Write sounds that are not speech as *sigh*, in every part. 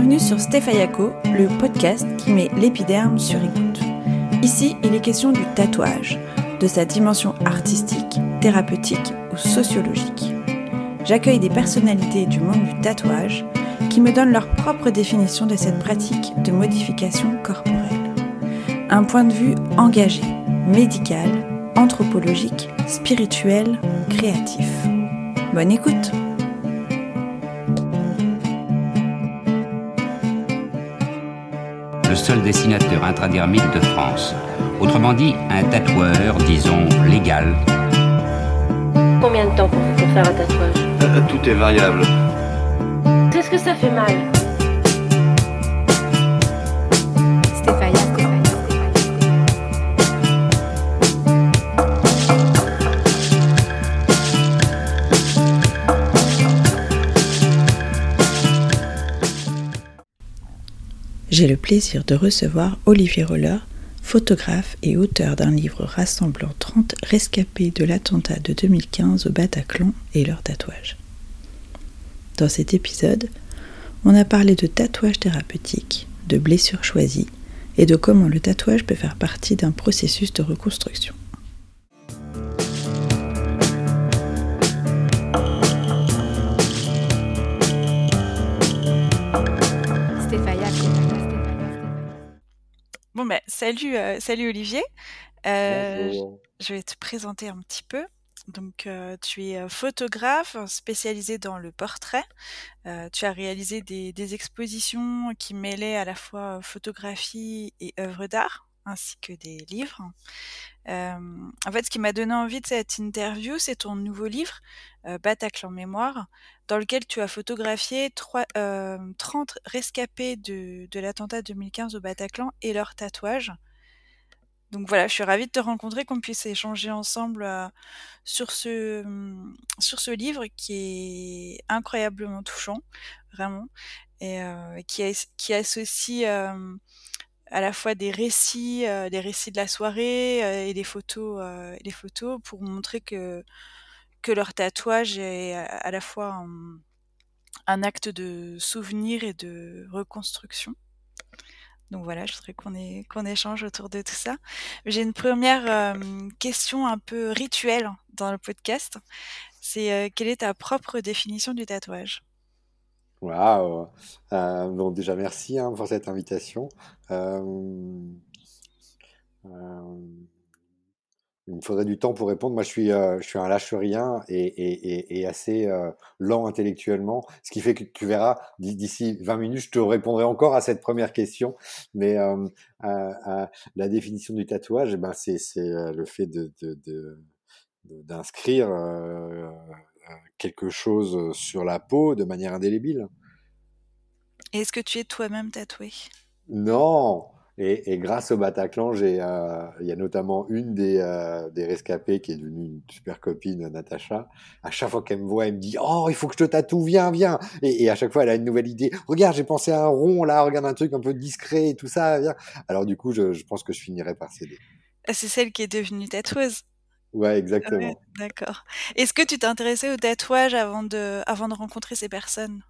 Bienvenue sur Stéphayako, le podcast qui met l'épiderme sur écoute. Ici, il est question du tatouage, de sa dimension artistique, thérapeutique ou sociologique. J'accueille des personnalités du monde du tatouage qui me donnent leur propre définition de cette pratique de modification corporelle. Un point de vue engagé, médical, anthropologique, spirituel, créatif. Bonne écoute seul dessinateur intradermite de France. Autrement dit, un tatoueur, disons, légal. Combien de temps pour, pour faire un tatouage? Euh, Tout est variable. Est-ce que ça fait mal? J'ai le plaisir de recevoir Olivier Roller, photographe et auteur d'un livre rassemblant 30 rescapés de l'attentat de 2015 au Bataclan et leurs tatouages. Dans cet épisode, on a parlé de tatouage thérapeutique, de blessures choisies et de comment le tatouage peut faire partie d'un processus de reconstruction. Ben salut, euh, salut Olivier. Euh, je vais te présenter un petit peu. Donc, euh, tu es photographe spécialisé dans le portrait. Tu as réalisé des, des expositions qui mêlaient à la fois photographie et œuvres d'art, ainsi que des livres. En fait, ce qui m'a donné envie de cette interview, c'est ton nouveau livre, euh, Bataclan Mémoire, dans lequel tu as photographié trois- euh, 30 rescapés de, l'attentat 2015 au Bataclan et leurs tatouages. Donc voilà, je suis ravie de te rencontrer, qu'on puisse échanger ensemble euh, sur ce, hum, sur ce livre qui est incroyablement touchant, vraiment, et euh, qui, as- qui associe euh, à la fois des récits, euh, des récits de la soirée euh, et des photos, euh, des photos pour montrer que, que leur tatouage est à à la fois un, acte de souvenir et de reconstruction. Donc voilà, je voudrais qu'on échange autour de tout ça. J'ai une première euh, question un peu rituelle dans le podcast. C'est euh, quelle est ta propre définition du tatouage? Waouh. Euh, bon, déjà, merci hein, pour cette invitation. Euh, euh, il me faudrait du temps pour répondre. Moi, je suis, euh, je suis un lâche-rien et, et, et, et assez euh, lent intellectuellement, ce qui fait que tu verras, d'i- d'ici 20 minutes, je te répondrai encore à cette première question. Mais euh, la définition du tatouage, eh ben, c'est, le fait de, de, de- de- d'inscrire quelque chose sur la peau de manière indélébile. Est-ce que tu es toi-même tatoué? Non! Et, et grâce au Bataclan, euh, il y a notamment une des, euh, des rescapées qui est devenue une super copine, Natacha. À chaque fois qu'elle me voit, elle me dit Oh, il faut que je te tatoue, viens, viens! Et, et à chaque fois, elle a une nouvelle idée. Regarde, j'ai pensé à un rond là, regarde un truc un peu discret et tout ça, viens. Alors, du coup, je, je pense que je finirai par céder. Ah, C'est celle qui est devenue tatoueuse. Ouais, Ah ouais, exactement. d'accord. Est-ce que tu t'es intéressé au tatouage avant de, avant de rencontrer ces personnes?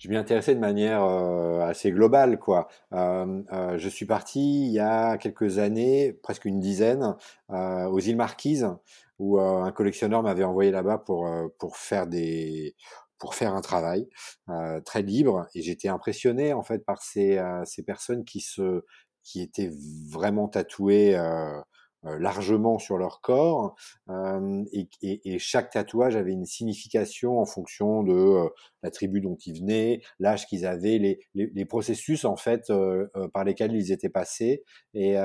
Je m'y intéressais de manière euh, assez globale, quoi. Euh, euh, je suis parti il y a quelques années, presque une dizaine, euh, aux îles Marquises, où euh, un collectionneur m'avait envoyé là-bas pour euh, pour faire des pour faire un travail très libre, et j'étais impressionné en fait par ces ces personnes qui se qui étaient vraiment tatouées. Euh, largement sur leur corps euh, et, et, et chaque tatouage avait une signification en fonction de euh, la tribu dont ils venaient, l'âge qu'ils avaient, les, les, les processus en fait par lesquels ils étaient passés. Et,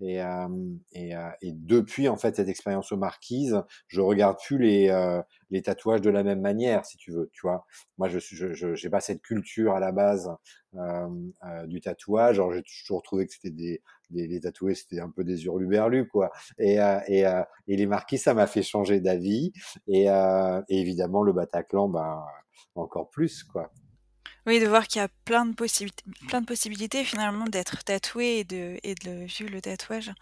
et, euh, et, euh, et depuis en fait cette expérience aux marquises, je regarde plus les, euh, les tatouages de la même manière, si tu veux. Tu vois, moi je suis, je, je, j'ai pas cette culture à la base du tatouage. Alors j'ai toujours trouvé que c'était des, des, les tatoués, c'était un peu des hurluberlus quoi. Et, et, et les marquises, ça m'a fait changer d'avis. Et, et évidemment le Bataclan, ben encore plus quoi. Oui, de voir qu'il y a plein de possibilités, plein de possibilités finalement d'être tatoué et de, et de vivre le tatouage.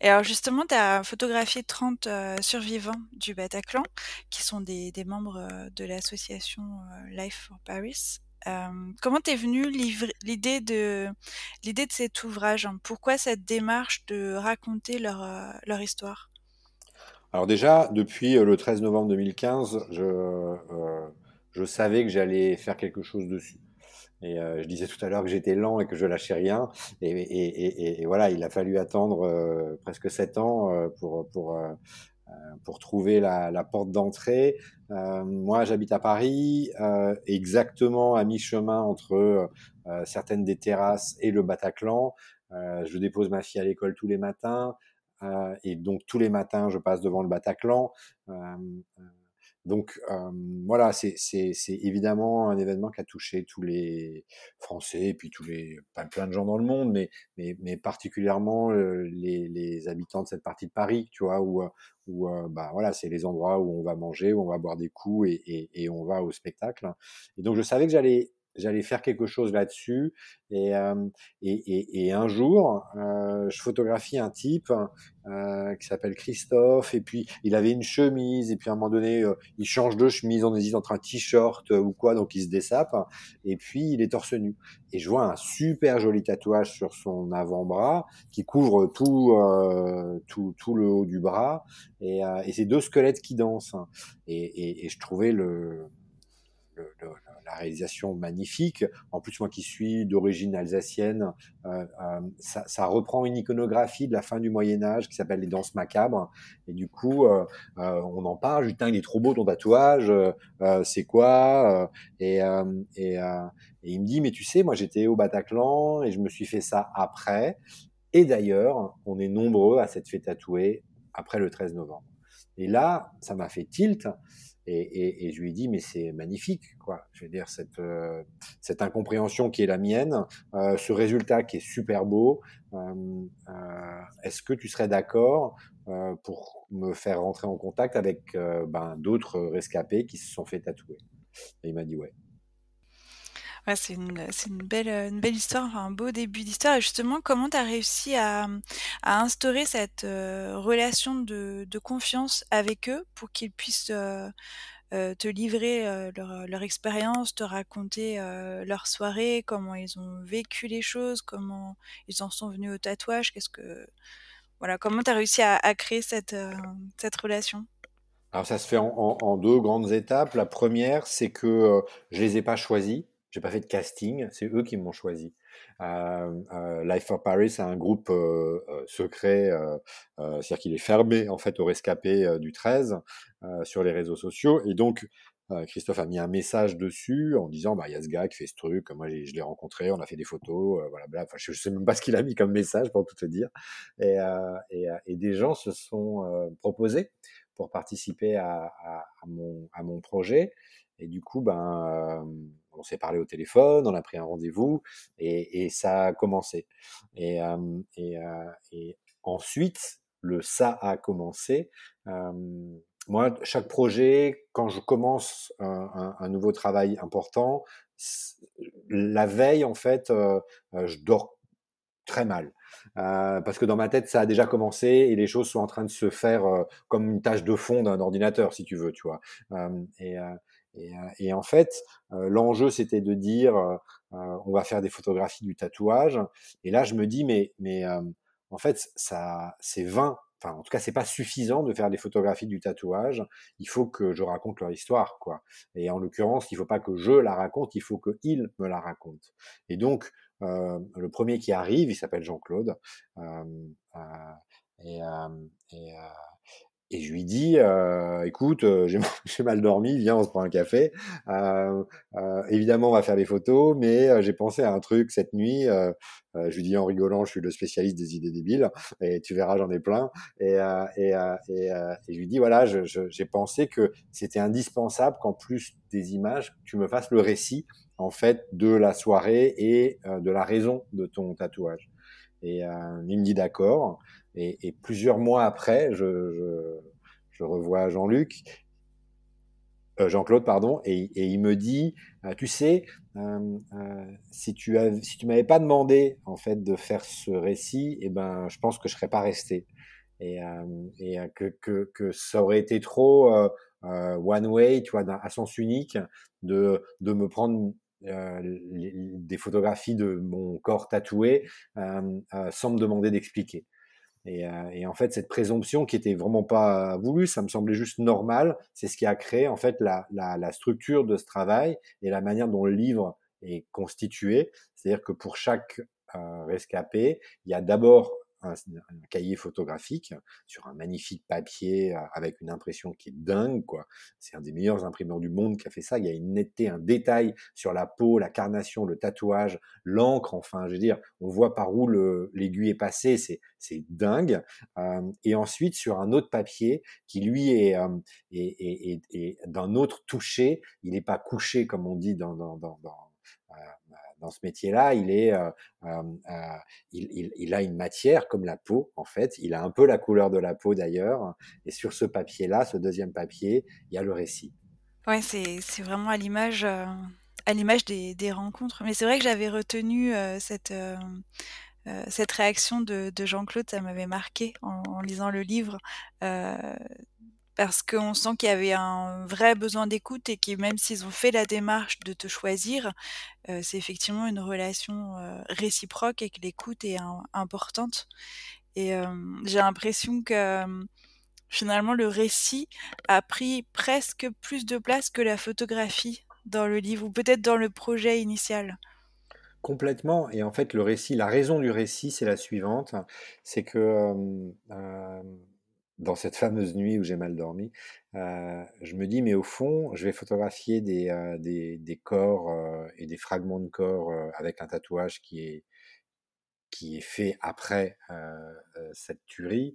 Et alors justement, tu as photographié 30 euh, survivants du Bataclan, qui sont des, des membres euh, de l'association euh, Life for Paris. comment t'es venue l'idée de de cet ouvrage? Pourquoi cette démarche de raconter leur, leur histoire? Alors déjà, depuis, le 13 novembre 2015, je, je savais que j'allais faire quelque chose dessus. Et je disais tout à l'heure que j'étais lent et que je lâchais rien. Et, et, et, voilà, il a fallu attendre presque sept ans pour, pour, pour trouver la, la porte d'entrée. moi, j'habite à Paris, exactement à mi-chemin entre certaines des terrasses et le Bataclan. je dépose ma fille à l'école tous les matins. et donc tous les matins, je passe devant le Bataclan. Donc voilà, c'est évidemment un événement qui a touché tous les Français et puis tous les plein de gens dans le monde, mais particulièrement les, habitants de cette partie de Paris, tu vois, où où bah voilà, c'est les endroits où on va manger, où on va boire des coups et on va au spectacle. Et donc je savais que j'allais j'allais faire quelque chose là-dessus. Et, euh, et, et, et, un jour, euh, je photographie un type euh, qui s'appelle Christophe, et puis il avait une chemise, et puis à un moment donné, il change de chemise, on hésite entre un t-shirt ou quoi, donc il se dessape, et puis il est torse nu. Et je vois un super joli tatouage sur son avant-bras qui couvre tout, tout, tout le haut du bras, et, et c'est deux squelettes qui dansent. Et, et je trouvais le, le, le réalisation magnifique. En plus, moi qui suis d'origine alsacienne, euh, euh, ça, reprend une iconographie de la fin du Moyen Âge qui s'appelle les danses macabres. Et du coup, euh, on en parle. Dis, il est trop beau ton tatouage. C'est quoi et, et, et, il me dit, mais tu sais, moi j'étais au Bataclan et je me suis fait ça après. Et d'ailleurs, on est nombreux à s'être fait tatouer après le 13 novembre. Et là, ça m'a fait tilt et, et, et, je lui ai dit, mais c'est magnifique, quoi. Je veux dire, cette, euh, cette incompréhension qui est la mienne, euh, ce résultat qui est super beau, euh, euh est-ce que tu serais d'accord euh, pour me faire rentrer en contact avec ben, d'autres rescapés qui se sont fait tatouer? Et il m'a dit, ouais. C'est une, belle, belle histoire, un beau début d'histoire. Et justement, comment tu as réussi à, instaurer cette euh, relation de, confiance avec eux pour qu'ils puissent euh, euh, te livrer leur, expérience, te raconter leur soirée, comment ils ont vécu les choses, comment ils en sont venus au tatouage, qu'est-ce que voilà, comment tu as réussi à, créer cette, relation? Alors ça se fait en, en, deux grandes étapes. La première, c'est que je les ai pas choisis j'ai pas fait de casting, c'est eux qui m'ont choisi. Euh, euh, Life for Paris, c'est un groupe euh, euh secret, euh, euh, c'est-à-dire qu'il est fermé en fait aux rescapés du 13 sur les réseaux sociaux. Et donc Christophe a mis un message dessus en disant bah il y a ce gars qui fait ce truc, moi je l'ai rencontré, on a fait des photos, voilà, bla, enfin, je, je sais même pas ce qu'il a mis comme message pour tout te dire. Et, et, et des gens se sont proposés pour participer à, à, à, mon, à mon projet. Et du coup, ben, on s'est parlé au téléphone, on a pris un rendez-vous et, et ça a commencé. Et, et, et, ensuite, le ça a commencé. moi, chaque projet, quand je commence un, un, nouveau travail important, la veille, en fait, je dors très mal. Euh, parce que dans ma tête, ça a déjà commencé et les choses sont en train de se faire euh, comme une tâche de fond d'un ordinateur, si tu veux, tu vois. Euh, et, et, et, en fait, l'enjeu, c'était de dire, on va faire des photographies du tatouage. Et là, je me dis, mais, mais en fait, ça, c'est vain. Enfin, en tout cas, c'est pas suffisant de faire des photographies du tatouage. Il faut que je raconte leur histoire, quoi. Et en l'occurrence, il faut pas que je la raconte, il faut qu'ils me la racontent. Et donc, euh, le premier qui arrive, il s'appelle Jean-Claude. Euh, euh, et, et et je lui dis, euh, écoute, euh, *laughs* j'ai mal dormi, viens, on se prend un café. Euh, euh, évidemment, on va faire des photos, mais euh, j'ai pensé à un truc cette nuit. Je lui dis en rigolant, je suis le spécialiste des idées débiles, et tu verras, j'en ai plein. Et, et, et, et, je lui dis, voilà, j'ai pensé que c'était indispensable qu'en plus des images, tu me fasses le récit en fait de la soirée et de la raison de ton tatouage. Et il me dit d'accord. Et, et, plusieurs mois après, je, je, je revois Jean-Luc, euh, Jean-Claude, pardon, et, et, il me dit, euh, tu sais, euh, euh si tu as, si tu m'avais pas demandé en fait de faire ce récit, eh ben, je pense que je serais pas resté, et, euh, et que, que, que ça aurait été trop one way, tu vois, à sens unique, de, de me prendre des photographies de mon corps tatoué sans me demander d'expliquer. Et, et, en fait, cette présomption qui était vraiment pas voulue, ça me semblait juste normal. C'est ce qui a créé en fait la, la, la, structure de ce travail et la manière dont le livre est constitué. C'est-à-dire que pour chaque euh, rescapé, il y a d'abord un, cahier photographique sur un magnifique papier euh, avec une impression qui est dingue, quoi. C'est un des meilleurs imprimeurs du monde qui a fait ça. Il y a une netteté, un détail sur la peau, la carnation, le tatouage, l'encre, enfin, je veux dire, on voit par où l'aiguille est passée, c'est, c'est dingue. Euh, et ensuite, sur un autre papier qui, lui, est, euh, est, est, est d'un autre toucher, il n'est pas couché, comme on dit dans, dans ce métier-là, il est, euh, euh, euh, il, a une matière comme la peau en fait. Il a un peu la couleur de la peau d'ailleurs. Et sur ce papier-là, ce deuxième papier, il y a le récit. Ouais, c'est vraiment à l'image à l'image des, des, rencontres. Mais c'est vrai que j'avais retenu cette cette réaction de, de Jean-Claude, ça m'avait marqué en, lisant le livre. Euh, parce qu'on sent qu'il y avait un vrai besoin d'écoute et que même s'ils ont fait la démarche de te choisir, euh, c'est effectivement une relation euh, réciproque et que l'écoute est importante. Et euh, j'ai l'impression que finalement le récit a pris presque plus de place que la photographie dans le livre, ou peut-être dans le projet initial. Complètement. Et en fait, le récit, la raison du récit, c'est la suivante, c'est que dans cette fameuse nuit où j'ai mal dormi, euh, je me dis, mais au fond, je vais photographier des, euh, des, corps euh, et des fragments de corps avec un tatouage qui est, qui est fait après cette tuerie.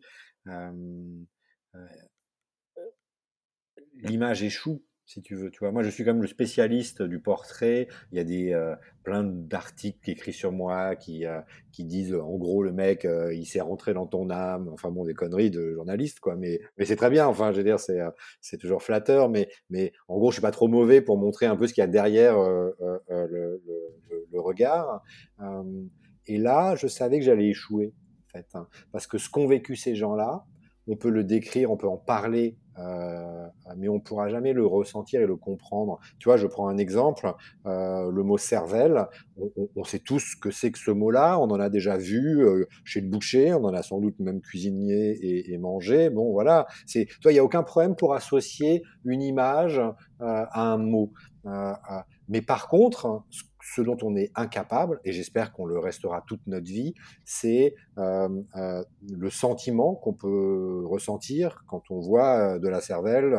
L'image échoue si tu veux. Tu vois, moi, je suis comme le spécialiste du portrait. Il y a des euh, plein d'articles écrits sur moi qui euh, disent, en gros, le mec, euh, il s'est rentré dans ton âme. Enfin bon, des conneries de journaliste, quoi. Mais mais c'est très bien. Enfin, je veux dire, c'est c'est toujours flatteur. Mais en gros, je suis pas trop mauvais pour montrer un peu ce qu'il y a derrière le, regard. et là, je savais que j'allais échouer, en fait, hein, parce que ce qu'ont vécu ces gens-là, on peut le décrire, on peut en parler, euh, mais on pourra jamais le ressentir et le comprendre. Tu vois, je prends un exemple, euh, le mot cervelle, on, sait tous ce que c'est que ce mot-là, on en a déjà vu euh, chez le boucher, on en a sans doute même cuisiné et, mangé. Bon, voilà, c'est, toi, il n'y a aucun problème pour associer une image à un mot. Mais par contre, ce ce dont on est incapable, et j'espère qu'on le restera toute notre vie, c'est euh, euh, le sentiment qu'on peut ressentir quand on voit euh, de la cervelle,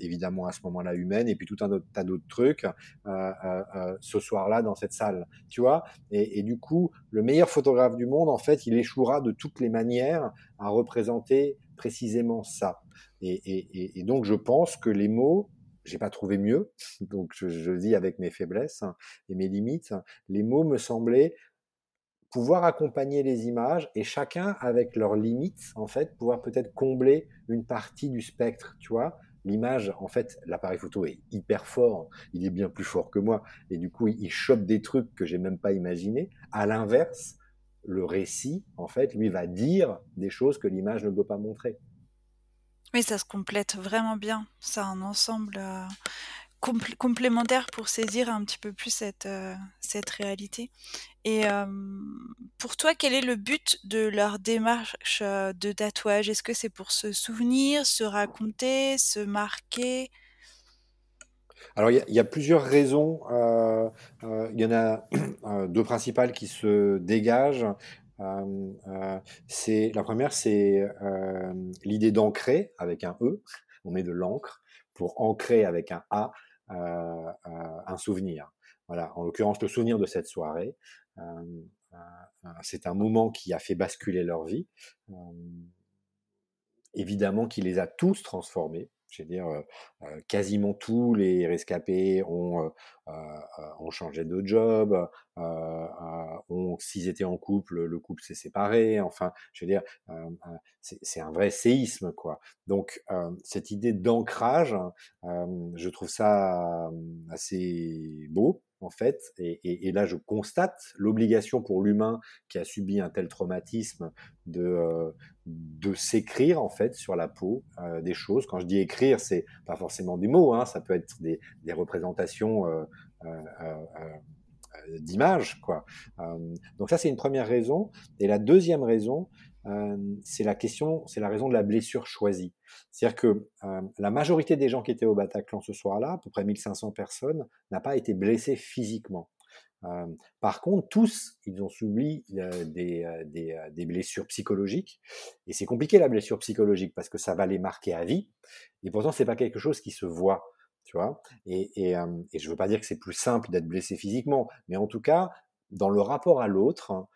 évidemment à ce moment-là humaine, et puis tout un tas d'autres trucs ce soir-là dans cette salle, tu vois. Et, du coup, le meilleur photographe du monde, en fait, il échouera de toutes les manières à représenter précisément ça. Et donc, je pense que les mots j'ai pas trouvé mieux, *laughs* donc je, je, vis avec mes faiblesses et mes limites. Les mots me semblaient pouvoir accompagner les images et chacun avec leurs limites, en fait, pouvoir peut-être combler une partie du spectre, tu vois. L'image, en fait, l'appareil photo est hyper fort, il est bien plus fort que moi, et du coup, il chope des trucs que j'ai même pas imaginés. À l'inverse, le récit, en fait, lui va dire des choses que l'image ne peut pas montrer. Oui, ça se complète vraiment bien. C'est un ensemble euh, compl complémentaire pour saisir un petit peu plus cette, euh, cette réalité. Et euh, pour toi, quel est le but de leur démarche de tatouage? Est-ce que c'est pour se souvenir, se raconter, se marquer? Alors, il y, a plusieurs raisons. Euh, euh, il y en a *clears throat* deux principales qui se dégagent. C'est la première, c'est l'idée d'ancrer avec un E. On met de l'encre pour ancrer avec un A un souvenir. Voilà, en l'occurrence le souvenir de cette soirée. c'est un moment qui a fait basculer leur vie. évidemment, qui les a tous transformés. Je veux dire, euh, quasiment tous les rescapés ont, euh, ont changé de job, ont, s'ils étaient en couple, le couple s'est séparé. Enfin, je veux dire, c'est un vrai séisme, quoi. Donc, cette idée d'ancrage, je trouve ça assez beau en fait. Et, là, je constate l'obligation pour l'humain qui a subi un tel traumatisme de, euh, de s'écrire, en fait, sur la peau euh, des choses. Quand je dis écrire, c'est pas forcément des mots, hein, ça peut être des, des représentations euh, d'image, quoi. donc ça, c'est une première raison. Et la deuxième raison, c'est la question, c'est la raison de la blessure choisie. C'est-à-dire que la majorité des gens qui étaient au Bataclan ce soir-là, à peu près 1500 personnes, n'a pas été blessée physiquement. par contre, tous, ils ont subi des, des, blessures psychologiques. Et c'est compliqué la blessure psychologique parce que ça va les marquer à vie. Et pourtant, c'est pas quelque chose qui se voit. Tu vois et, et, et je veux pas dire que c'est plus simple d'être blessé physiquement, mais en tout cas, dans le rapport à l'autre,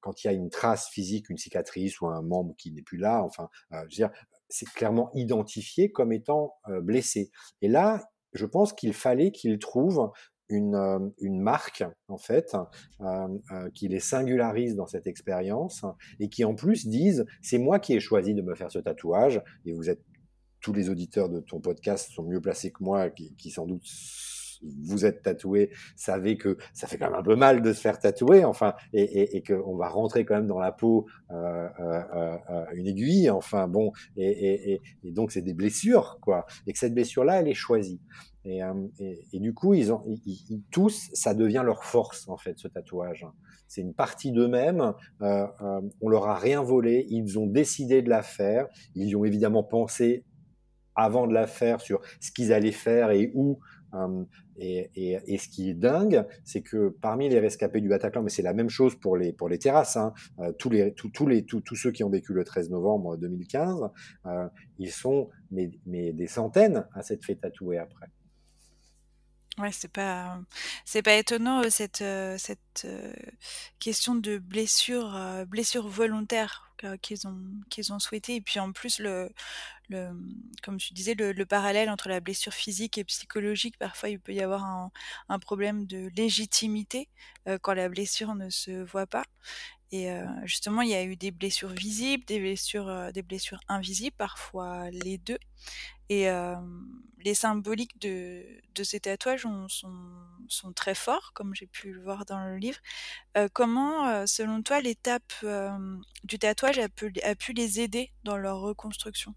quand il y a une trace physique, une cicatrice ou un membre qui n'est plus là, enfin, je veux dire, c'est clairement identifié comme étant blessé. Et là, je pense qu'il fallait qu'il trouve une, marque, en fait, qui les singularise dans cette expérience et qui en plus disent c'est moi qui ai choisi de me faire ce tatouage et vous êtes tous les auditeurs de ton podcast sont mieux placés que moi, qui, qui sans doute vous êtes tatoué, savez que ça fait quand même un peu mal de se faire tatouer, enfin, et, et, et qu'on va rentrer quand même dans la peau euh, euh, euh, une aiguille, enfin, bon, et, donc c'est des blessures, quoi, et que cette blessure-là, elle est choisie. Et, du coup, ils ont, ils, tous, ça devient leur force en fait, ce tatouage. C'est une partie d'eux-mêmes. On leur a rien volé. Ils ont décidé de la faire. Ils y ont évidemment pensé avant de la faire sur ce qu'ils allaient faire et où et, et, ce qui est dingue, c'est que parmi les rescapés du Bataclan, mais c'est la même chose pour les, pour les terrasses, hein, euh, tous, les, tous, les, tous, tous ceux qui ont vécu le 13 novembre 2015, euh, ils sont mais, mais des centaines à s'être fait tatouer après. Ouais, c'est pas c'est pas étonnant cette cette question de blessure blessure volontaire qu'ils ont qu'ils ont souhaité. Et puis en plus le comme tu disais le, le, parallèle entre la blessure physique et psychologique parfois il peut y avoir un, un problème de légitimité quand la blessure ne se voit pas et justement il y a eu des blessures visibles des blessures invisibles parfois les deux et les symboliques de, ces tatouages sont, très forts, comme j'ai pu le voir dans le livre. comment, selon toi, l'étape du tatouage a pu les aider dans leur reconstruction?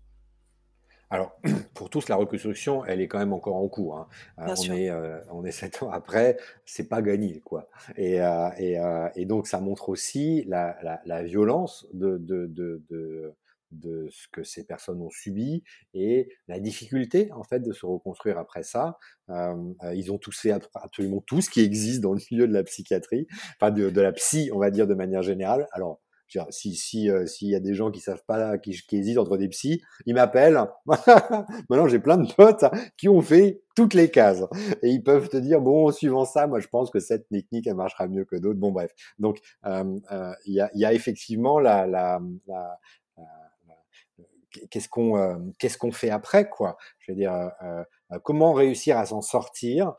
Alors, *clears throat* pour tous, la reconstruction, elle est quand même encore en cours. Hein. on, est, on est sept ans après, c'est pas gagné, quoi. Et, et, et, donc, ça montre aussi la, la, la violence de, de, de, de de ce que ces personnes ont subi et la difficulté en fait de se reconstruire après ça. Euh, ils ont tous fait absolument tout ce qui existe dans le milieu de la psychiatrie, enfin de, de la psy, on va dire de manière générale. Alors si si s'il y a des gens qui savent pas qui, qui hésitent entre des psys, ils m'appellent. *laughs* Maintenant j'ai plein de potes qui ont fait toutes les cases et ils peuvent te dire bon suivant ça, moi je pense que cette technique elle marchera mieux que d'autres. Bon bref, donc il y, a, y, a, effectivement la, la, la qu'est-ce qu'on euh, qu'est-ce qu'on fait après quoi Je veux dire euh, euh, comment réussir à s'en sortir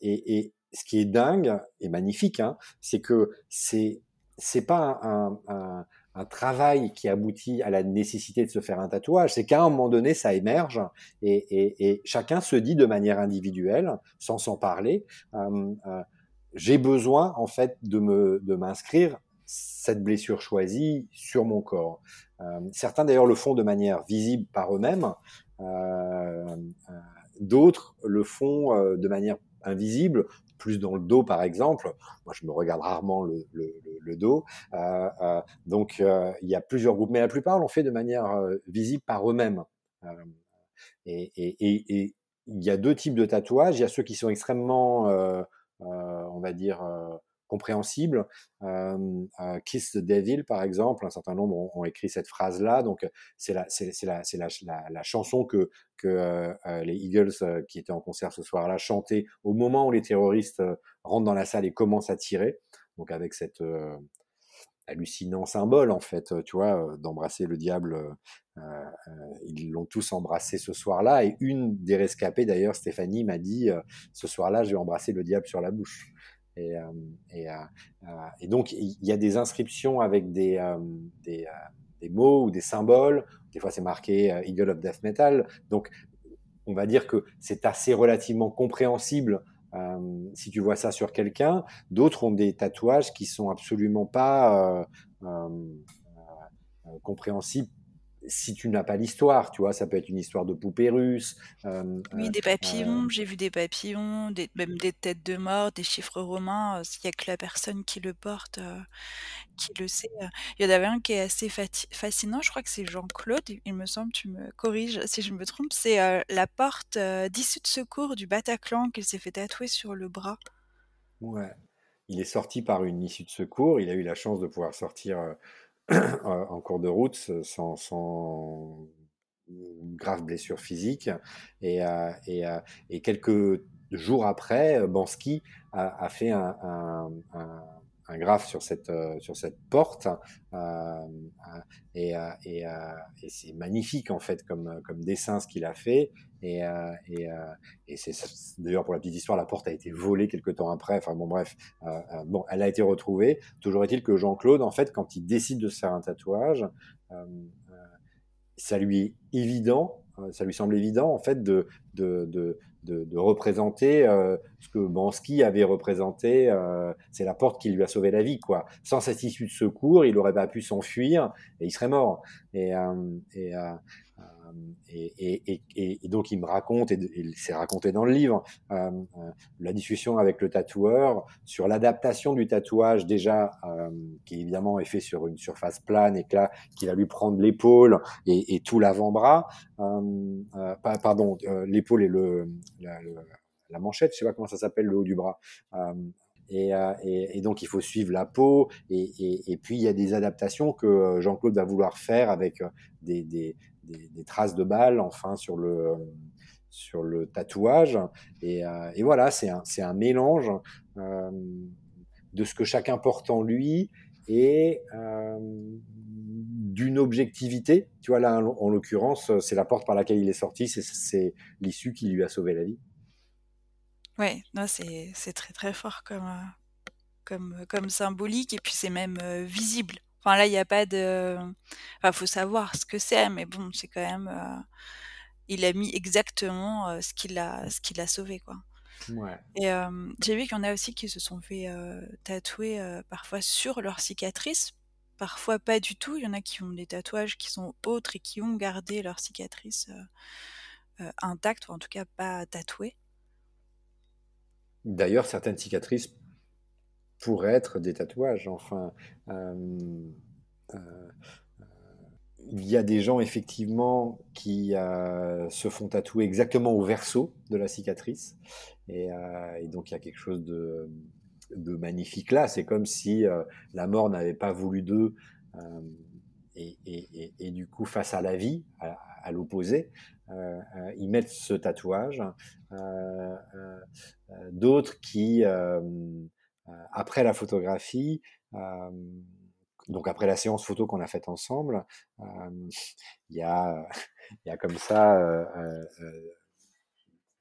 et, et, ce qui est dingue et magnifique, hein, c'est que c'est c'est pas un, travail qui aboutit à la nécessité de se faire un tatouage, c'est qu'à un moment donné ça émerge et, chacun se dit de manière individuelle, sans s'en parler, euh, j'ai besoin en fait de me de m'inscrire cette blessure choisie sur mon corps. Euh, certains d'ailleurs le font de manière visible par eux-mêmes, euh, euh, d'autres le font de manière invisible, plus dans le dos par exemple. Moi, je me regarde rarement le, dos. Euh, euh, donc, euh, il y a plusieurs groupes, mais la plupart l'ont fait de manière visible par eux-mêmes. Et, et, il y a deux types de tatouages. Il y a ceux qui sont extrêmement, on va dire, compréhensible. Euh, Kiss the Devil, par exemple, un certain nombre ont, écrit cette phrase-là. Donc, c'est la, c'est, la, c'est la, la, la, chanson que, que euh, les Eagles, qui étaient en concert ce soir-là, chantaient au moment où les terroristes rentrent dans la salle et commencent à tirer. Donc, avec cette hallucinant symbole, en fait, tu vois, d'embrasser le diable. Euh, ils l'ont tous embrassé ce soir-là. Et une des rescapées, d'ailleurs, Stéphanie, m'a dit, ce soir-là, j'ai embrassé le diable sur la bouche. Et, euh, euh, euh, et, donc, il y a des inscriptions avec des, mots ou des symboles. Des fois, c'est marqué Eagle of Death Metal. Donc, on va dire que c'est assez relativement compréhensible si tu vois ça sur quelqu'un. D'autres ont des tatouages qui sont absolument pas compréhensibles si tu n'as pas l'histoire, tu vois, ça peut être une histoire de poupée russe. Euh, oui, des papillons, j'ai vu des papillons, des, même des têtes de mort, des chiffres romains. Il n'y a que la personne qui le porte qui le sait. Il y en avait un qui est assez fascinant, je crois que c'est Jean-Claude, il me semble, tu me corriges si je me trompe, c'est la porte d'issue de secours du Bataclan qu'il s'est fait tatouer sur le bras. Ouais. Il est sorti par une issue de secours, il a eu la chance de pouvoir sortir en cours de route sans, sans grave blessure physique. Et, et, et, quelques jours après, Bansky a, a fait un, un, un graphe sur cette, euh, sur cette porte. Euh, euh, et, et, et c'est magnifique, en fait, comme, comme dessin, ce qu'il a fait. Et, et, et c'est d'ailleurs, pour la petite histoire, la porte a été volée quelques temps après. Enfin, bon, bref. bon, elle a été retrouvée. Toujours est-il que Jean-Claude, en fait, quand il décide de se faire un tatouage, ça lui est évident ça lui semble évident en fait de, de, de, de, représenter euh, ce que Bansky avait représenté. Euh, c'est la porte qui lui a sauvé la vie, quoi. Sans cette issue de secours, il n'aurait pas pu s'enfuir et il serait mort. Et, euh, et et, et, donc il me raconte, et, c'est raconté dans le livre, euh, la discussion avec le tatoueur sur l'adaptation du tatouage déjà, euh, qui évidemment est fait sur une surface plane et que là, qui va lui prendre l'épaule et, tout l'avant-bras, euh, pardon, l'épaule et le, la, manchette, je sais pas comment ça s'appelle, le haut du bras. Et, donc il faut suivre la peau et, puis il y a des adaptations que Jean-Claude va vouloir faire avec des, des, traces de balles enfin sur le sur le tatouage. Et, euh, voilà c'est un, un mélange euh, de ce que chacun porte en lui et euh, d'une objectivité. Tu vois là en, l'occurrence c'est la porte par laquelle il est sorti c'est l'issue qui lui a sauvé la vie. Ouais c'est très très fort comme comme comme symbolique. Et puis c'est même visible Enfin là, il n'y a pas de. Enfin, faut savoir ce que c'est, mais bon, c'est quand même. Euh, il a mis exactement euh, ce qu'il a, ce qu'il a sauvé, quoi. Ouais. Et j'ai vu qu'il y en a aussi qui se sont fait euh, tatouer parfois sur leur cicatrice, parfois pas du tout. Il y en a qui ont des tatouages qui sont autres et qui ont gardé leur cicatrice intacte, ou en tout cas pas tatouée. D'ailleurs, certaines cicatrices pour être des tatouages. Enfin, euh, euh, il y a des gens effectivement qui euh, se font tatouer exactement au verso de la cicatrice, et, donc il y a quelque chose de, magnifique là. C'est comme si la mort n'avait pas voulu d'eux. Et, du coup, face à la vie, à, l'opposé, ils mettent ce tatouage. D'autres qui après la photographie, euh, donc après la séance photo qu'on a faite ensemble, euh, *laughs* il y a, *laughs* y a comme ça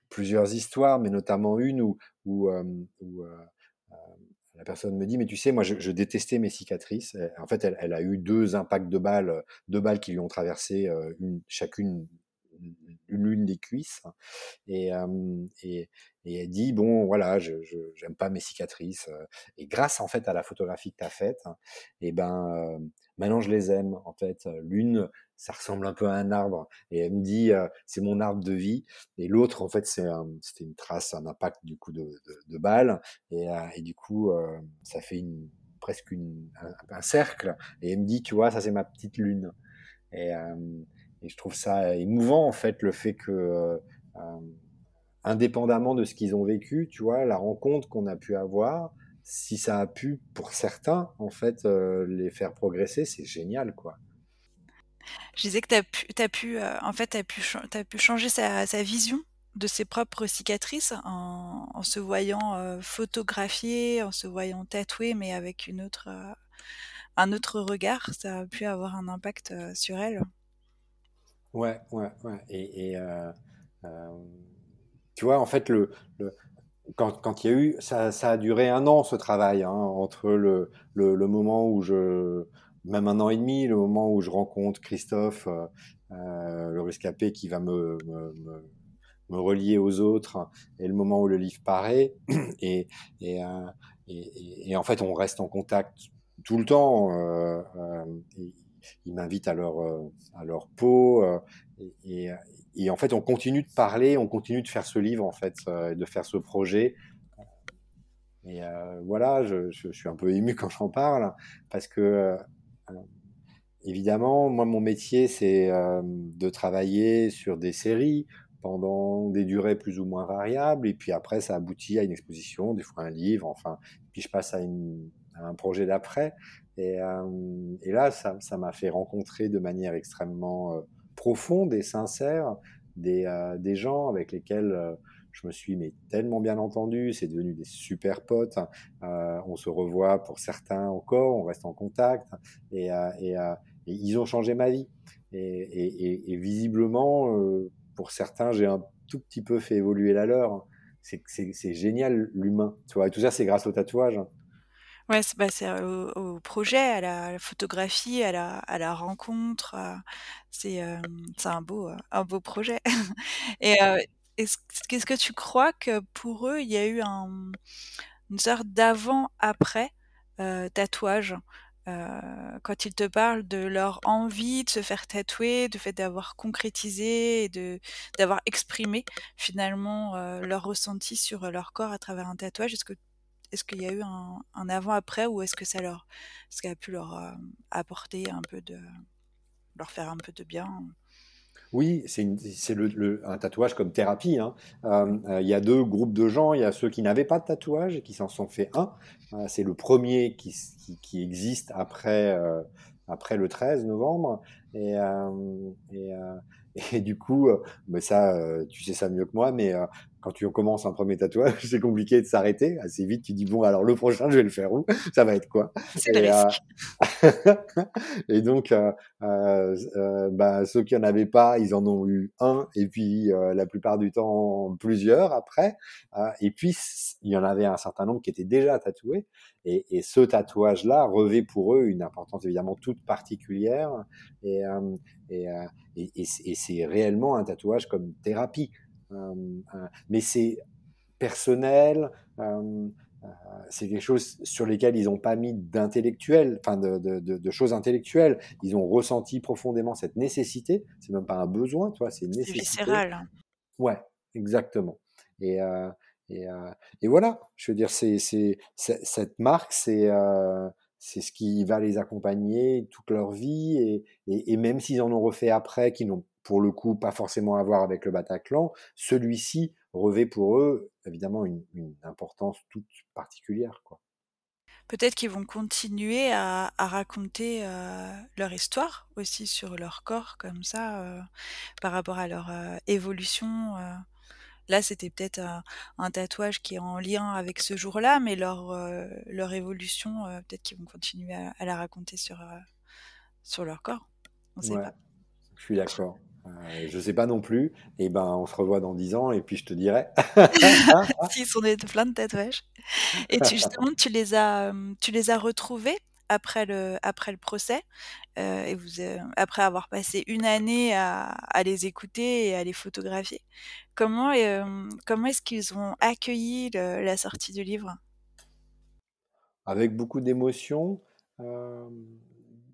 plusieurs histoires, mais notamment une où, où, où la personne me dit, mais tu sais, moi, je, je détestais mes cicatrices. En fait, elle, elle, a eu deux impacts de balles, deux balles qui lui ont traversé une, chacune l'une des cuisses. Et, et, elle dit, bon, voilà, je j'aime pas mes cicatrices. Et grâce, en fait, à la photographie que tu as faite, et ben, maintenant, je les aime. En fait, l'une, ça ressemble un peu à un arbre. Et elle me dit, c'est mon arbre de vie. Et l'autre, en fait, c'est une trace, un impact, du coup, de, de, de balle. Et, et, du coup, ça fait une, presque une, un, un, cercle. Et elle me dit, tu vois, ça, c'est ma petite lune. Et, et je trouve ça émouvant, en fait, le fait que, euh, euh, indépendamment de ce qu'ils ont vécu, tu vois, la rencontre qu'on a pu avoir, si ça a pu, pour certains, en fait, euh, les faire progresser, c'est génial, quoi. Je disais que tu as pu, pu en fait, pu, pu changer sa, vision de ses propres cicatrices en, se voyant photographier, en se voyant tatouer, mais avec une autre, un autre regard. Ça a pu avoir un impact sur elle. Ouais, ouais, ouais. Et, euh, euh, tu vois, en fait, le, quand, il y a eu, ça, a duré un an ce travail, hein, entre le, le, moment où je, même un an et demi, le moment où je rencontre Christophe, euh, le rescapé qui va me, me, relier aux autres, et le moment où le livre paraît, *clears throat* et, et, et, en fait, on reste en contact tout le temps. Ils m'invitent à leur à leur peau et, et, en fait on continue de parler, on continue de faire ce livre en fait, de faire ce projet. Et voilà, je, je, suis un peu ému *laughs* quand j'en parle parce que évidemment, moi mon métier c'est de travailler sur des séries pendant des durées plus ou moins variables, et puis après ça aboutit à une exposition, des fois un livre, enfin, puis je passe à, une, un projet d'après. Et, euh, et, là, ça, m'a fait rencontrer de manière extrêmement euh, profonde et sincère des, euh, des gens avec lesquels euh, je me suis mais tellement bien entendu, c'est devenu des super potes. Euh, on se revoit pour certains encore, on reste en contact et, et, et ils ont changé ma vie. Et, et visiblement, pour certains, j'ai un tout petit peu fait évoluer la leur. C'est génial l'humain, tu vois. Et tout ça, c'est grâce au tatouage. Ouais, c'est bah, au, au, projet, à la, photographie, à la, à la rencontre. c'est un beau, un beau projet. *laughs* Et est-ce que tu crois que pour eux, il y a eu un, une sorte d'avant-après tatouage quand ils te parlent de leur envie de se faire tatouer, du fait d'avoir concrétisé et de d'avoir exprimé finalement euh, leur ressenti sur leur corps à travers un tatouage, est-ce que est-ce qu'il y a eu un, avant-après ou est-ce que ça leur, ce qui a pu leur euh, apporter un peu de, leur faire un peu de bien? Oui, c'est le, un tatouage comme thérapie. Hein. Euh, euh, il y a deux groupes de gens. Il y a ceux qui n'avaient pas de tatouage et qui s'en sont fait un. C'est le premier qui, qui, existe après, après le 13 novembre. Et, et, du coup, mais ça, tu sais ça mieux que moi, mais quand tu commences un premier tatouage, *laughs* c'est compliqué de s'arrêter. Assez vite, tu dis bon, alors le prochain, je vais le faire où? Ça va être quoi? C'est le risque. Euh... *laughs* et donc, euh, euh, euh, bah, ceux qui en avaient pas, ils en ont eu un, et puis euh, la plupart du temps plusieurs après. Euh, et puis, il y en avait un certain nombre qui étaient déjà tatoués. Et, et ce tatouage-là revêt pour eux une importance évidemment toute particulière. Et, et, et, et c'est réellement un tatouage comme thérapie. Euh, euh, mais c'est personnel, euh, c'est quelque chose sur lesquels ils n'ont pas mis d'intellectuel, enfin de, de, de, de, choses intellectuelles. Ils ont ressenti profondément cette nécessité. C'est même pas un besoin, toi, c'est une nécessité. viscéral. Ouais, exactement. Et, euh, et, euh, et, voilà, je veux dire, c'est, c'est, cette marque, c'est, euh, c'est ce qui va les accompagner toute leur vie. Et, et, et même s'ils en ont refait après, qu'ils n'ont pour le coup pas forcément à voir avec le Bataclan, celui-ci revêt pour eux évidemment une, une importance toute particulière. Quoi. Peut-être qu'ils vont continuer à, à raconter euh, leur histoire aussi sur leur corps comme ça, euh, par rapport à leur euh, évolution. Là, c'était peut-être un, un, tatouage qui est en lien avec ce jour-là, mais leur, leur évolution, peut-être qu'ils vont continuer à, à, la raconter sur, sur leur corps. On sait ouais, pas. Je suis d'accord. Euh, je sais pas non plus. Et ben, on se revoit dans dix ans et puis je te dirai. *laughs* S'ils sont des, plein de tatouages. Et tu, justement, tu les as, tu les as retrouvés après le, après le procès, euh, et vous, euh, après avoir passé une année à, à, les écouter et à les photographier. Comment, euh, comment est-ce qu'ils ont accueilli le, la sortie du livre? Avec beaucoup d'émotion.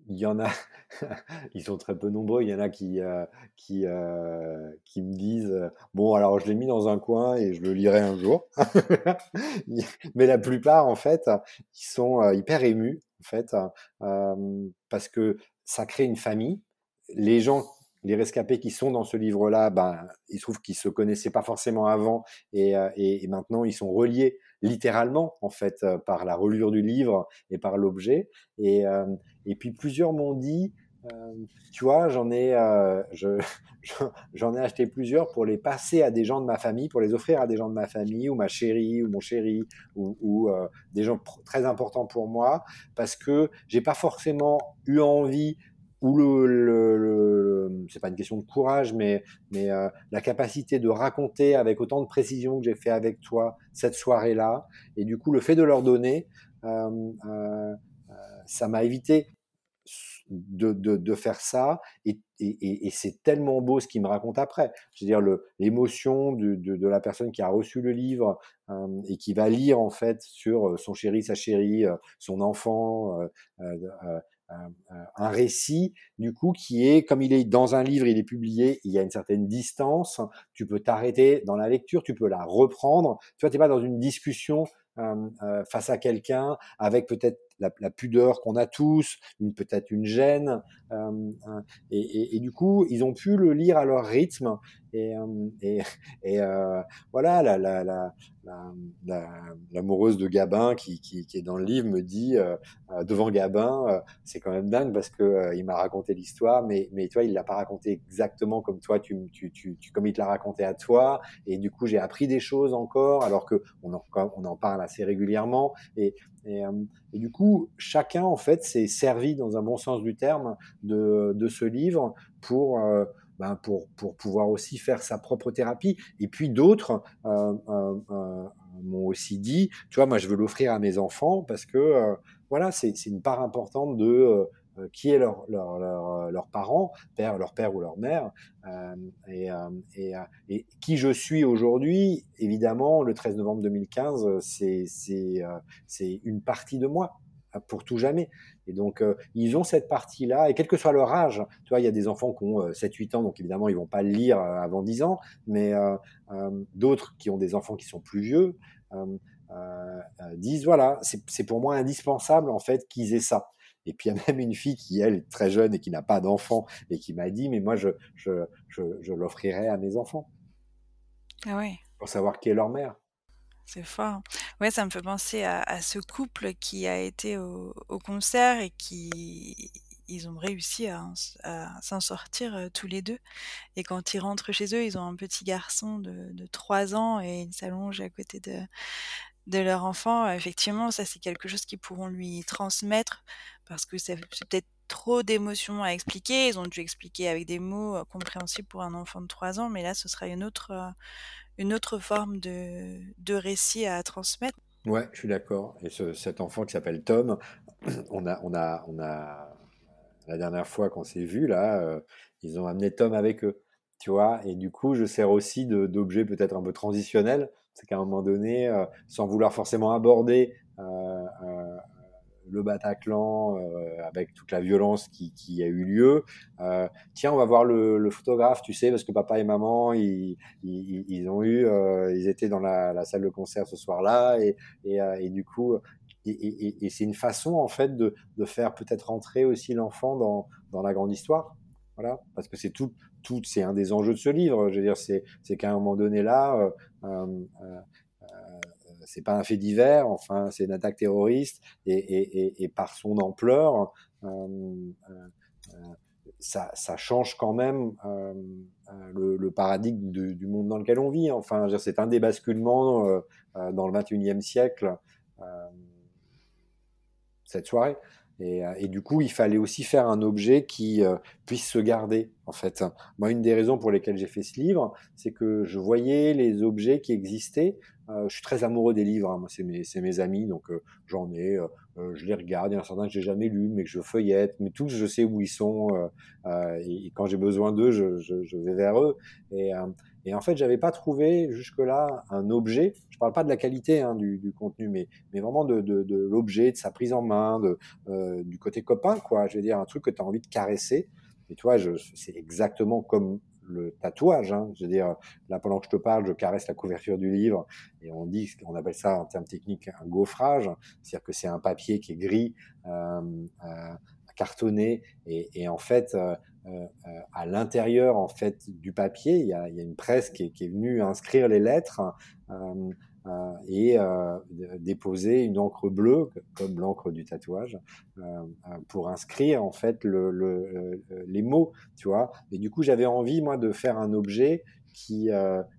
Euh, il y en a, *laughs* ils sont très peu nombreux. Il y en a qui, euh, qui, euh, qui me disent Bon, alors je l'ai mis dans un coin et je le lirai un jour. *laughs* Mais la plupart, en fait, ils sont euh, hyper émus, en fait, euh, parce que ça crée une famille. Les gens les rescapés qui sont dans ce livre-là, ben, ils trouvent qu'ils se connaissaient pas forcément avant et, euh, et, maintenant ils sont reliés littéralement en fait euh, par la relure du livre et par l'objet. Et, euh, et puis plusieurs m'ont dit, euh, tu vois, j'en ai, euh, *laughs* ai acheté plusieurs pour les passer à des gens de ma famille, pour les offrir à des gens de ma famille ou ma chérie ou mon chéri ou, ou des gens très importants pour moi parce que j'ai pas forcément eu envie ou le, le, le c'est pas une question de courage, mais, mais euh, la capacité de raconter avec autant de précision que j'ai fait avec toi cette soirée-là, et du coup le fait de leur donner, euh, euh, ça m'a évité de, de, de, faire ça, et, et, et c'est tellement beau ce qu'il me raconte après. Je veux dire l'émotion de, de, la personne qui a reçu le livre euh, et qui va lire en fait sur son chéri, sa chérie, son enfant un récit du coup qui est comme il est dans un livre, il est publié, il y a une certaine distance. Tu peux t'arrêter dans la lecture, tu peux la reprendre. Tu vois, t'es pas dans une discussion face à quelqu'un avec peut-être la, la, pudeur qu'on a tous, peut-être une gêne. Euh, et, et, et, du coup, ils ont pu le lire à leur rythme. Et, et, *laughs* euh, voilà, la, la, la, l'amoureuse de Gabin qui, qui, qui, est dans le livre me dit euh, devant Gabin, c'est quand même dingue parce que il m'a raconté l'histoire, mais, mais toi, il l'a pas raconté exactement comme toi, tu, tu, tu, tu comme il te l'a raconté à toi. Et du coup, j'ai appris des choses encore, alors que on en, on en parle assez régulièrement. Et, et, du coup, chacun, en fait, s'est servi, dans un bon sens du terme, de, de ce livre pour, euh, ben pour, pour pouvoir aussi faire sa propre thérapie. Et puis d'autres euh, euh, euh m'ont aussi dit, tu vois, moi, je veux l'offrir à mes enfants parce que, euh, voilà, c'est une part importante de euh, qui est leur, leur, leur, leur, parent, père, leur père ou leur mère, euh, et, et, et, qui je suis aujourd'hui. Évidemment, le 13 novembre 2015, c'est une partie de moi pour tout jamais. Et donc, euh, ils ont cette partie-là, et quel que soit leur âge, tu vois, il y a des enfants qui ont 7-8 ans, donc évidemment, ils vont pas le lire avant 10 ans, mais euh, euh, d'autres qui ont des enfants qui sont plus vieux, disent, voilà, c'est pour moi indispensable, en fait, qu'ils aient ça. Et puis il y a *laughs* même une fille qui, elle, est très jeune et qui n'a pas d'enfant et qui m'a dit, mais moi, je, je, je, je l'offrirai à mes enfants. Ah. Pour savoir qui est leur mère. C'est fort. Ouais, ça me fait penser à, ce couple qui a été au, concert et qui ils ont réussi à, s'en sortir euh, tous les deux. Et quand ils rentrent chez eux, ils ont un petit garçon de, de 3 ans et ils s'allongent à côté de, de leur enfant, effectivement, ça c'est quelque chose qu'ils pourront lui transmettre parce que c'est peut-être trop d'émotions à expliquer. Ils ont dû expliquer avec des mots euh, compréhensibles pour un enfant de 3 ans, mais là ce sera une autre, euh, une autre forme de, récit à transmettre. Ouais, je suis d'accord. Et ce, cet enfant qui s'appelle Tom, *clears throat* on a, on a, on a, la dernière fois qu'on s'est vu là, euh, ils ont amené Tom avec eux, tu vois. Et du coup, je sers aussi d'objet peut-être un peu transitionnel c'est qu'à un moment donné, euh, sans vouloir forcément aborder euh, le Bataclan avec toute la violence qui, a eu lieu. tiens, on va voir le, photographe, tu sais, parce que papa et maman, ils, ont eu, ils étaient dans la, salle de concert ce soir-là, et, du coup, et, c'est une façon en fait de, faire peut-être entrer aussi l'enfant dans, la grande histoire. Voilà, parce que c'est tout, c'est un des enjeux de ce livre. Je veux dire, c'est, qu'à un moment donné là, euh, euh, euh, c'est pas un fait divers. Enfin, c'est une attaque terroriste et, par son ampleur, ça, ça, change quand même le, paradigme du monde dans lequel on vit. Enfin, c'est un des basculements dans le 21e siècle. cette soirée. Et, euh, du coup, il fallait aussi faire un objet qui euh, puisse se garder, en fait. Moi, une des raisons pour lesquelles j'ai fait ce livre, c'est que je voyais les objets qui existaient. Euh, je suis très amoureux des livres. Hein. C'est mes, mes, amis, donc euh, j'en ai. Euh, je les regarde. Il y en a certains que j'ai jamais lus, mais que je feuillette. Mais tous, je sais où ils sont. Et, et, quand j'ai besoin d'eux, je, je, je, vais vers eux. Et, et en fait, j'avais pas trouvé jusque-là un objet. Je parle pas de la qualité hein, du, du, contenu, mais, mais vraiment de, de, de l'objet, de sa prise en main, de, euh, du côté copain, quoi. Je veux dire, un truc que tu as envie de caresser. Et toi, c'est exactement comme le tatouage. Hein. Je veux dire, là, pendant que je te parle, je caresse la couverture du livre et on dit, on appelle ça en termes techniques un gaufrage. C'est-à-dire que c'est un papier qui est gris, euh, euh, cartonné et, et, en fait, euh, euh, à l'intérieur en fait du papier, il y a, y a une presse qui est, qui est, venue inscrire les lettres euh, et déposer une encre bleue comme l'encre du tatouage pour inscrire en fait le, le, les mots, tu vois. Et du coup, j'avais envie moi de faire un objet qui,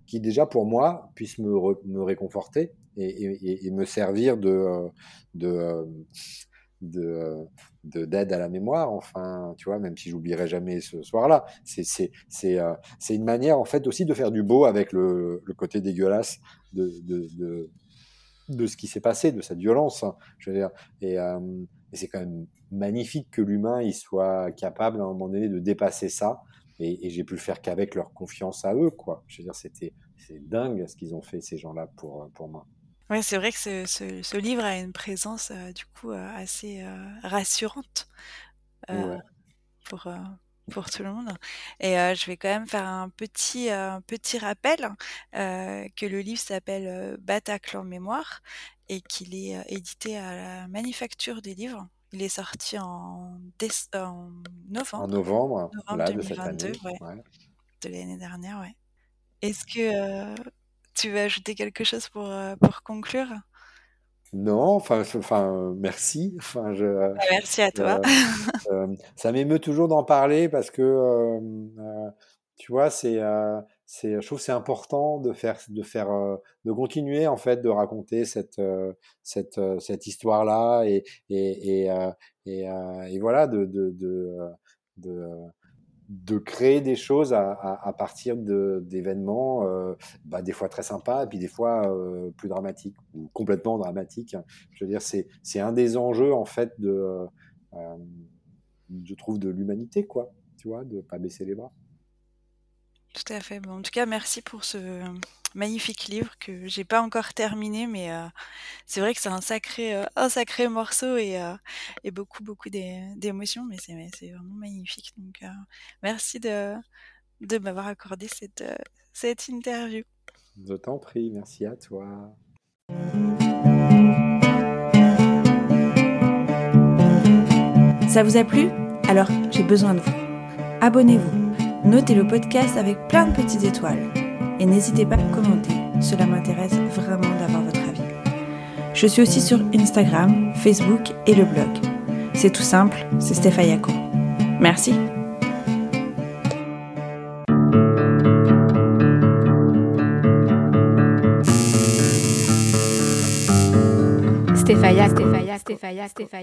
qui déjà pour moi puisse me, réconforter et, me servir de de d'aide à la mémoire enfin tu vois même si j'oublierai jamais ce soir là c'est c'est c'est euh, c'est une manière en fait aussi de faire du beau avec le, le côté dégueulasse de de, de de ce qui s'est passé de cette violence hein, je veux dire. Et, euh, et c'est quand même magnifique que l'humain il soit capable à un moment donné de dépasser ça. Et, et j'ai pu le faire qu'avec leur confiance à eux quoi. Je veux dire c'était c'est dingue ce qu'ils ont fait ces gens là pour pour moi oui, c'est vrai que ce, ce, ce, livre a une présence euh, du coup euh, assez euh, rassurante pour, pour tout le monde. Et je vais quand même faire un petit, petit rappel que le livre s'appelle Bataclan Mémoire et qu'il est édité à la Manufacture des livres. Il est sorti en, en novembre. En novembre, novembre 2022, ouais, de l'année dernière, ouais. Est-ce que tu veux ajouter quelque chose pour, pour conclure? Non, enfin, enfin, merci. Enfin, je, bah, merci à toi. Euh, ça m'émeut toujours d'en parler parce que, euh, euh, tu vois, c'est, c'est, je trouve c'est important de faire, de faire, de continuer en fait de raconter cette, cette, cette histoire-là et, et, et, et, et voilà, de, de, de, de de créer des choses à, à, partir d'événements, euh, bah, des fois très sympas, et puis des fois euh, plus dramatiques, ou complètement dramatiques. Je veux dire, c'est un des enjeux, en fait, de, euh, je trouve, de l'humanité, quoi, tu vois, de pas baisser les bras. Tout à fait. Bon, en tout cas, merci pour ce magnifique livre que j'ai pas encore terminé, mais c'est vrai que c'est un sacré, un sacré morceau et, et beaucoup, beaucoup d'émotions, mais c'est vraiment magnifique. Donc, merci de, de m'avoir accordé cette, cette interview. Je t'en prie, merci à toi. Ça vous a plu? Alors, j'ai besoin de vous. Abonnez-vous Notez le podcast avec plein de petites étoiles. Et n'hésitez pas à commenter, cela m'intéresse vraiment d'avoir votre avis. Je suis aussi sur Instagram, Facebook et le blog. C'est tout simple, c'est Stéphayako. Merci. Stéphaya, Stéphaya, Stéphaya, Stéphaya.